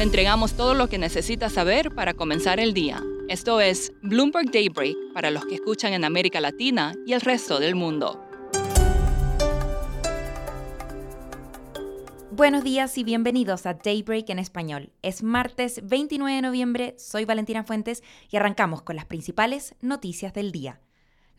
Le entregamos todo lo que necesita saber para comenzar el día. Esto es Bloomberg Daybreak para los que escuchan en América Latina y el resto del mundo. Buenos días y bienvenidos a Daybreak en español. Es martes 29 de noviembre, soy Valentina Fuentes y arrancamos con las principales noticias del día.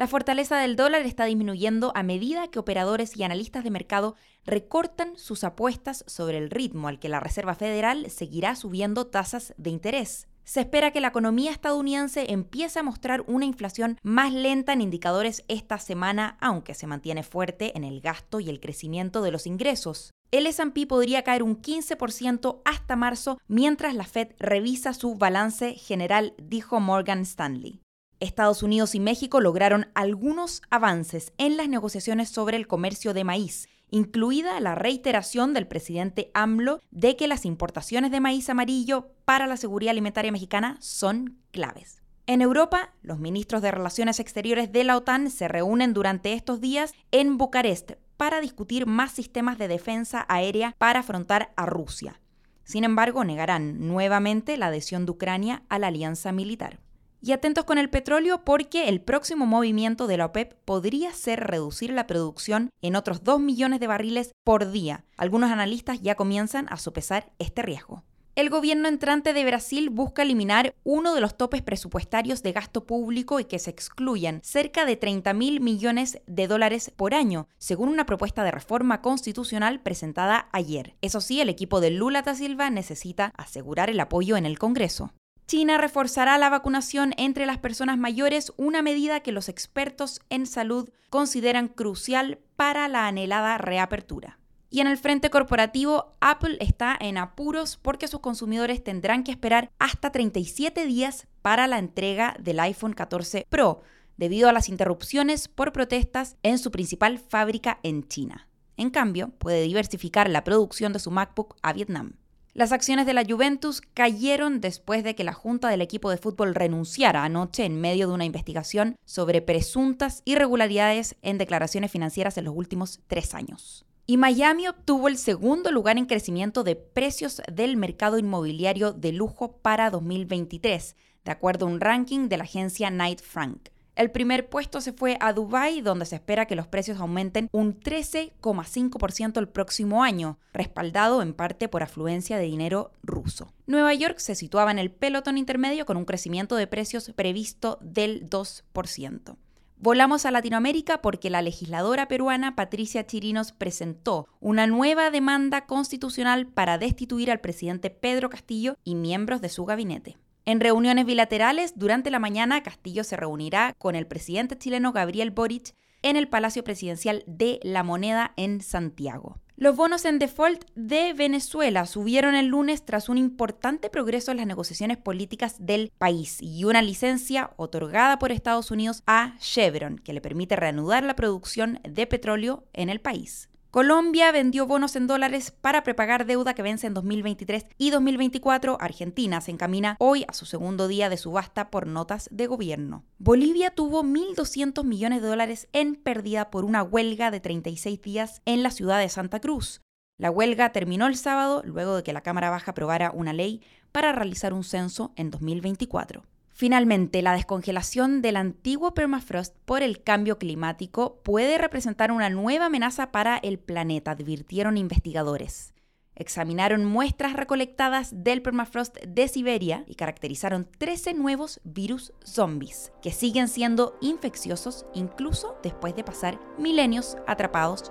La fortaleza del dólar está disminuyendo a medida que operadores y analistas de mercado recortan sus apuestas sobre el ritmo al que la Reserva Federal seguirá subiendo tasas de interés. Se espera que la economía estadounidense empiece a mostrar una inflación más lenta en indicadores esta semana, aunque se mantiene fuerte en el gasto y el crecimiento de los ingresos. El SP podría caer un 15% hasta marzo mientras la Fed revisa su balance general, dijo Morgan Stanley. Estados Unidos y México lograron algunos avances en las negociaciones sobre el comercio de maíz, incluida la reiteración del presidente AMLO de que las importaciones de maíz amarillo para la seguridad alimentaria mexicana son claves. En Europa, los ministros de Relaciones Exteriores de la OTAN se reúnen durante estos días en Bucarest para discutir más sistemas de defensa aérea para afrontar a Rusia. Sin embargo, negarán nuevamente la adhesión de Ucrania a la alianza militar. Y atentos con el petróleo porque el próximo movimiento de la OPEP podría ser reducir la producción en otros 2 millones de barriles por día. Algunos analistas ya comienzan a sopesar este riesgo. El gobierno entrante de Brasil busca eliminar uno de los topes presupuestarios de gasto público y que se excluyan cerca de 30 mil millones de dólares por año, según una propuesta de reforma constitucional presentada ayer. Eso sí, el equipo de Lula da Silva necesita asegurar el apoyo en el Congreso. China reforzará la vacunación entre las personas mayores, una medida que los expertos en salud consideran crucial para la anhelada reapertura. Y en el frente corporativo, Apple está en apuros porque sus consumidores tendrán que esperar hasta 37 días para la entrega del iPhone 14 Pro, debido a las interrupciones por protestas en su principal fábrica en China. En cambio, puede diversificar la producción de su MacBook a Vietnam. Las acciones de la Juventus cayeron después de que la Junta del equipo de fútbol renunciara anoche en medio de una investigación sobre presuntas irregularidades en declaraciones financieras en los últimos tres años. Y Miami obtuvo el segundo lugar en crecimiento de precios del mercado inmobiliario de lujo para 2023, de acuerdo a un ranking de la agencia Knight Frank. El primer puesto se fue a Dubái, donde se espera que los precios aumenten un 13,5% el próximo año, respaldado en parte por afluencia de dinero ruso. Nueva York se situaba en el pelotón intermedio con un crecimiento de precios previsto del 2%. Volamos a Latinoamérica porque la legisladora peruana Patricia Chirinos presentó una nueva demanda constitucional para destituir al presidente Pedro Castillo y miembros de su gabinete. En reuniones bilaterales, durante la mañana, Castillo se reunirá con el presidente chileno Gabriel Boric en el Palacio Presidencial de la Moneda en Santiago. Los bonos en default de Venezuela subieron el lunes tras un importante progreso en las negociaciones políticas del país y una licencia otorgada por Estados Unidos a Chevron, que le permite reanudar la producción de petróleo en el país. Colombia vendió bonos en dólares para prepagar deuda que vence en 2023 y 2024. Argentina se encamina hoy a su segundo día de subasta por notas de gobierno. Bolivia tuvo 1.200 millones de dólares en pérdida por una huelga de 36 días en la ciudad de Santa Cruz. La huelga terminó el sábado luego de que la Cámara Baja aprobara una ley para realizar un censo en 2024. Finalmente, la descongelación del antiguo permafrost por el cambio climático puede representar una nueva amenaza para el planeta, advirtieron investigadores. Examinaron muestras recolectadas del permafrost de Siberia y caracterizaron 13 nuevos virus zombies, que siguen siendo infecciosos incluso después de pasar milenios atrapados